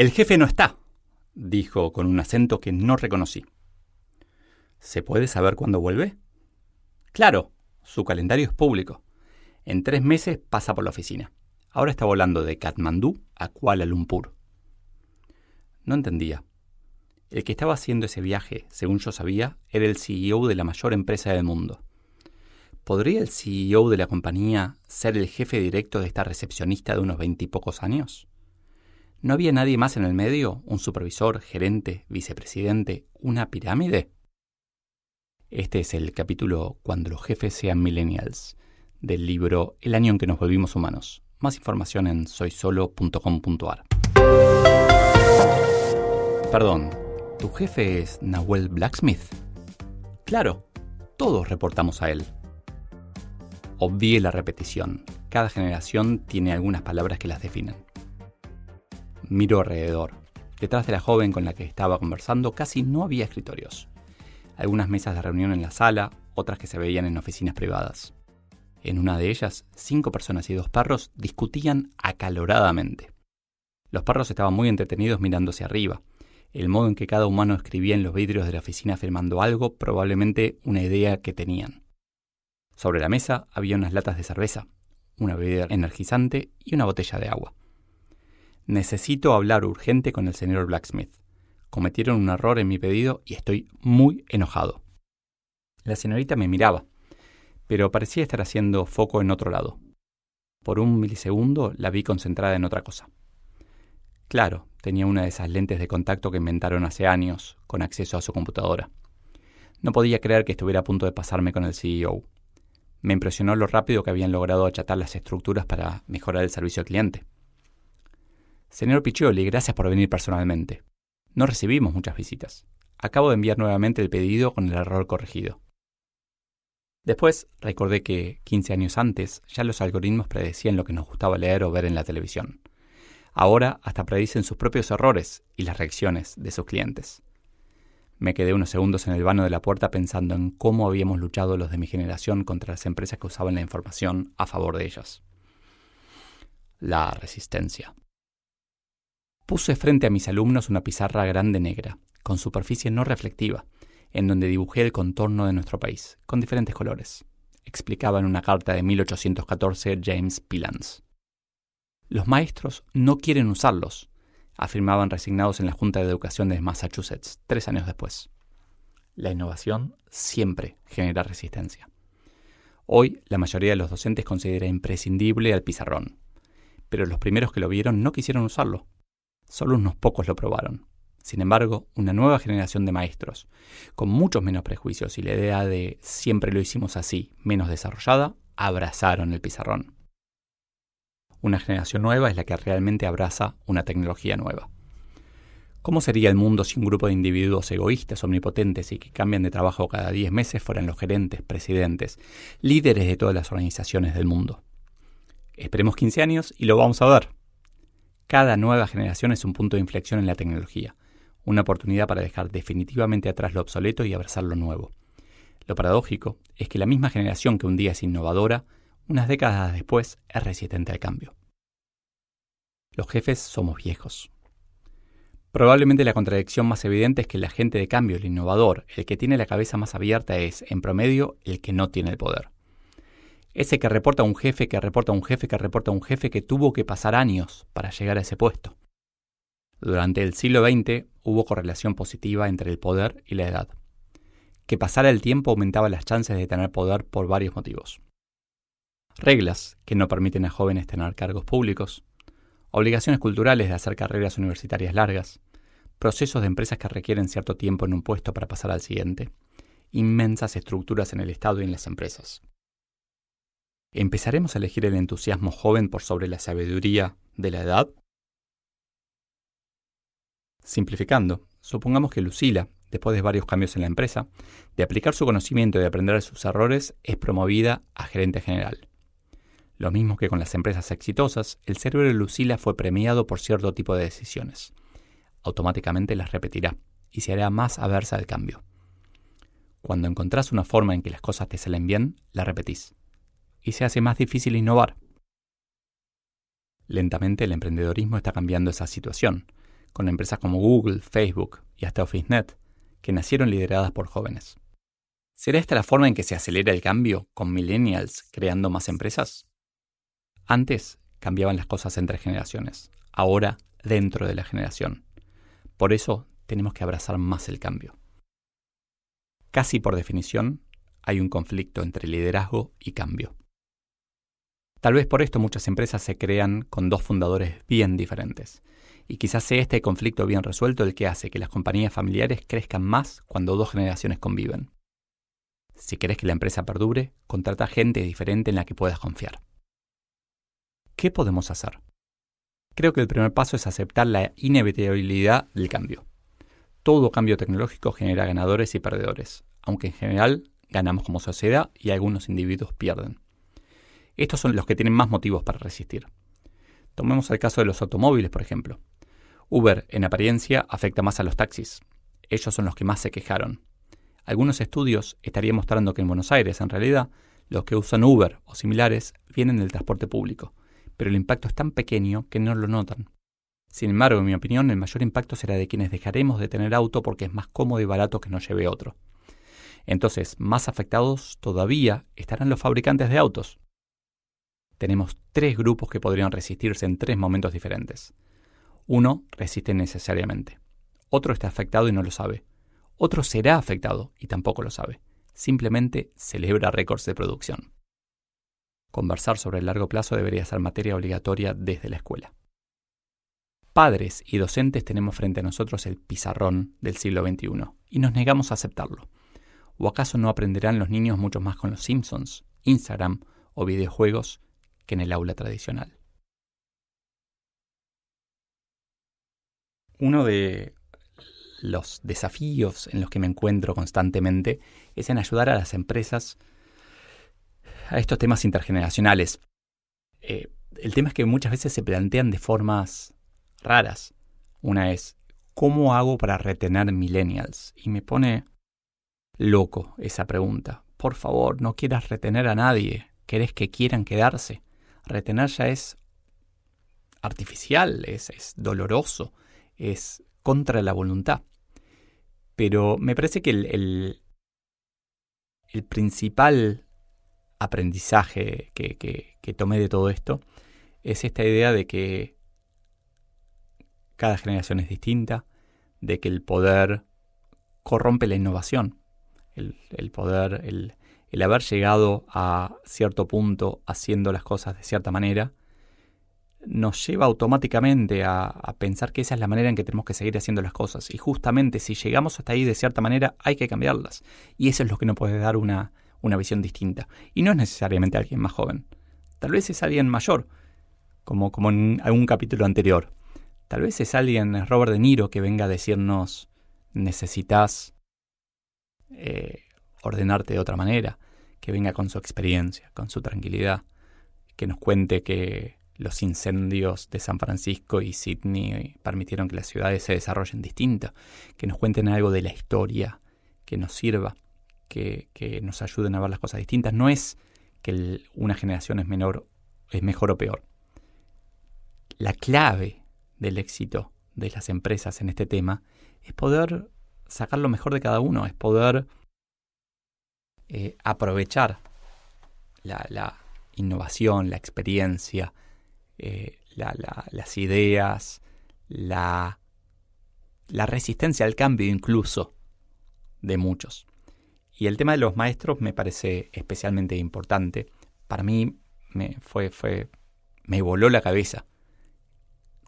El jefe no está, dijo con un acento que no reconocí. ¿Se puede saber cuándo vuelve? Claro, su calendario es público. En tres meses pasa por la oficina. Ahora está volando de Katmandú a Kuala Lumpur. No entendía. El que estaba haciendo ese viaje, según yo sabía, era el CEO de la mayor empresa del mundo. ¿Podría el CEO de la compañía ser el jefe directo de esta recepcionista de unos veintipocos años? ¿No había nadie más en el medio? ¿Un supervisor, gerente, vicepresidente, una pirámide? Este es el capítulo Cuando los jefes sean millennials, del libro El año en que nos volvimos humanos. Más información en soysolo.com.ar. Perdón, ¿tu jefe es Nahuel Blacksmith? Claro, todos reportamos a él. Obvie la repetición. Cada generación tiene algunas palabras que las definen. Miro alrededor. Detrás de la joven con la que estaba conversando casi no había escritorios. Algunas mesas de reunión en la sala, otras que se veían en oficinas privadas. En una de ellas, cinco personas y dos perros discutían acaloradamente. Los perros estaban muy entretenidos mirando hacia arriba. El modo en que cada humano escribía en los vidrios de la oficina afirmando algo, probablemente una idea que tenían. Sobre la mesa había unas latas de cerveza, una bebida energizante y una botella de agua. Necesito hablar urgente con el señor Blacksmith. Cometieron un error en mi pedido y estoy muy enojado. La señorita me miraba, pero parecía estar haciendo foco en otro lado. Por un milisegundo la vi concentrada en otra cosa. Claro, tenía una de esas lentes de contacto que inventaron hace años, con acceso a su computadora. No podía creer que estuviera a punto de pasarme con el CEO. Me impresionó lo rápido que habían logrado achatar las estructuras para mejorar el servicio al cliente. Señor Piccioli, gracias por venir personalmente. No recibimos muchas visitas. Acabo de enviar nuevamente el pedido con el error corregido. Después recordé que 15 años antes ya los algoritmos predecían lo que nos gustaba leer o ver en la televisión. Ahora hasta predicen sus propios errores y las reacciones de sus clientes. Me quedé unos segundos en el vano de la puerta pensando en cómo habíamos luchado los de mi generación contra las empresas que usaban la información a favor de ellas. La resistencia. Puse frente a mis alumnos una pizarra grande negra, con superficie no reflectiva, en donde dibujé el contorno de nuestro país, con diferentes colores, explicaba en una carta de 1814 James Pilans. Los maestros no quieren usarlos, afirmaban resignados en la Junta de Educación de Massachusetts, tres años después. La innovación siempre genera resistencia. Hoy la mayoría de los docentes considera imprescindible al pizarrón, pero los primeros que lo vieron no quisieron usarlo. Solo unos pocos lo probaron. Sin embargo, una nueva generación de maestros, con muchos menos prejuicios y la idea de siempre lo hicimos así, menos desarrollada, abrazaron el pizarrón. Una generación nueva es la que realmente abraza una tecnología nueva. ¿Cómo sería el mundo si un grupo de individuos egoístas, omnipotentes y que cambian de trabajo cada 10 meses fueran los gerentes, presidentes, líderes de todas las organizaciones del mundo? Esperemos 15 años y lo vamos a ver. Cada nueva generación es un punto de inflexión en la tecnología una oportunidad para dejar definitivamente atrás lo obsoleto y abrazar lo nuevo. Lo paradójico es que la misma generación que un día es innovadora, unas décadas después es resistente al cambio. Los jefes somos viejos. Probablemente la contradicción más evidente es que el agente de cambio, el innovador, el que tiene la cabeza más abierta es, en promedio, el que no tiene el poder. Ese que reporta a un jefe, que reporta a un jefe, que reporta a un jefe que tuvo que pasar años para llegar a ese puesto. Durante el siglo XX hubo correlación positiva entre el poder y la edad. Que pasara el tiempo aumentaba las chances de tener poder por varios motivos. Reglas que no permiten a jóvenes tener cargos públicos, obligaciones culturales de hacer carreras universitarias largas, procesos de empresas que requieren cierto tiempo en un puesto para pasar al siguiente, inmensas estructuras en el Estado y en las empresas. ¿Empezaremos a elegir el entusiasmo joven por sobre la sabiduría de la edad? Simplificando, supongamos que Lucila, después de varios cambios en la empresa, de aplicar su conocimiento y de aprender de sus errores, es promovida a gerente general. Lo mismo que con las empresas exitosas, el cerebro de Lucila fue premiado por cierto tipo de decisiones. Automáticamente las repetirá y se hará más aversa al cambio. Cuando encontrás una forma en que las cosas te salen bien, la repetís. Y se hace más difícil innovar. Lentamente el emprendedorismo está cambiando esa situación, con empresas como Google, Facebook y hasta OfficeNet, que nacieron lideradas por jóvenes. ¿Será esta la forma en que se acelera el cambio, con millennials creando más empresas? Antes cambiaban las cosas entre generaciones, ahora dentro de la generación. Por eso tenemos que abrazar más el cambio. Casi por definición, hay un conflicto entre liderazgo y cambio. Tal vez por esto muchas empresas se crean con dos fundadores bien diferentes. Y quizás sea este conflicto bien resuelto el que hace que las compañías familiares crezcan más cuando dos generaciones conviven. Si querés que la empresa perdure, contrata gente diferente en la que puedas confiar. ¿Qué podemos hacer? Creo que el primer paso es aceptar la inevitabilidad del cambio. Todo cambio tecnológico genera ganadores y perdedores, aunque en general ganamos como sociedad y algunos individuos pierden. Estos son los que tienen más motivos para resistir. Tomemos el caso de los automóviles, por ejemplo. Uber, en apariencia, afecta más a los taxis. Ellos son los que más se quejaron. Algunos estudios estarían mostrando que en Buenos Aires, en realidad, los que usan Uber o similares vienen del transporte público, pero el impacto es tan pequeño que no lo notan. Sin embargo, en mi opinión, el mayor impacto será de quienes dejaremos de tener auto porque es más cómodo y barato que no lleve otro. Entonces, más afectados todavía estarán los fabricantes de autos. Tenemos tres grupos que podrían resistirse en tres momentos diferentes. Uno resiste necesariamente. Otro está afectado y no lo sabe. Otro será afectado y tampoco lo sabe. Simplemente celebra récords de producción. Conversar sobre el largo plazo debería ser materia obligatoria desde la escuela padres y docentes tenemos frente a nosotros el pizarrón del siglo XXI y nos negamos a aceptarlo. ¿O acaso no aprenderán los niños mucho más con los Simpsons, Instagram o videojuegos en el aula tradicional? Uno de los desafíos en los que me encuentro constantemente es en ayudar a las empresas a estos temas intergeneracionales. Eh, el tema es que muchas veces se plantean de formas raras. Una es, ¿cómo hago para retener millennials? Y me pone loco esa pregunta. Por favor, no quieras retener a nadie. ¿Querés que quieran quedarse? Retener ya es artificial, es, es doloroso, es contra la voluntad. Pero me parece que el, el, el principal aprendizaje que, que, que tomé de todo esto es esta idea de que cada generación es distinta, de que el poder corrompe la innovación, el, poder, el, haber llegado a cierto punto haciendo las cosas de cierta manera, nos lleva automáticamente a, pensar que esa es la manera en que tenemos que seguir haciendo las cosas. Y justamente si llegamos hasta ahí de cierta manera, hay que cambiarlas. Y eso es lo que nos puede dar una, una visión distinta. Y no es necesariamente alguien más joven. Tal vez es alguien mayor, como, como en algún capítulo anterior. Tal vez es alguien, Robert De Niro, que venga a decirnos, necesitas eh, ordenarte de otra manera, que venga con su experiencia, con su tranquilidad, que nos cuente que los incendios de San Francisco y Sydney permitieron que las ciudades se desarrollen distintas, que nos cuenten algo de la historia que nos sirva, que, que nos ayuden a ver las cosas distintas. No es que una generación es menor, es mejor o peor. La clave del éxito de las empresas en este tema es poder sacar lo mejor de cada uno, es poder eh, aprovechar la, innovación, la experiencia, eh, las ideas, la, resistencia al cambio incluso de muchos. Y el tema de los maestros me parece especialmente importante. Para mí me, fue, me voló la cabeza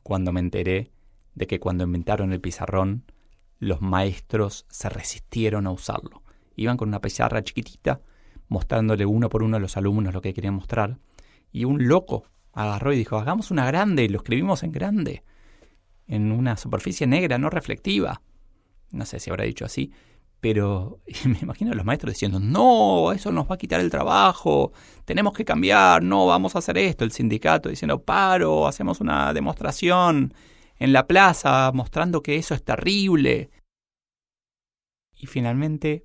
cuando me enteré de que cuando inventaron el pizarrón, los maestros se resistieron a usarlo. Iban con una pizarra chiquitita, mostrándole uno por uno a los alumnos lo que querían mostrar. Y un loco agarró y dijo, hagamos una grande, y lo escribimos en grande, en una superficie negra no reflectiva. No sé si habrá dicho así, pero me imagino a los maestros diciendo, no, eso nos va a quitar el trabajo, tenemos que cambiar, no, vamos a hacer esto. El sindicato diciendo, paro, hacemos una demostración en la plaza mostrando que eso es terrible. Y finalmente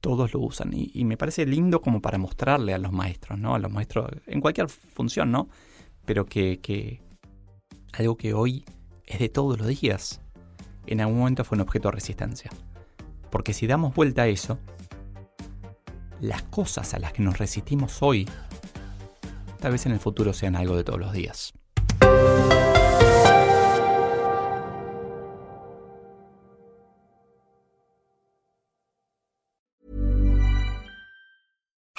todos lo usan. Y, me parece lindo como para mostrarle a los maestros, ¿no? A los maestros en cualquier función, ¿no? Pero que, algo que hoy es de todos los días, en algún momento fue un objeto de resistencia. Porque si damos vuelta a eso, las cosas a las que nos resistimos hoy, tal vez en el futuro sean algo de todos los días.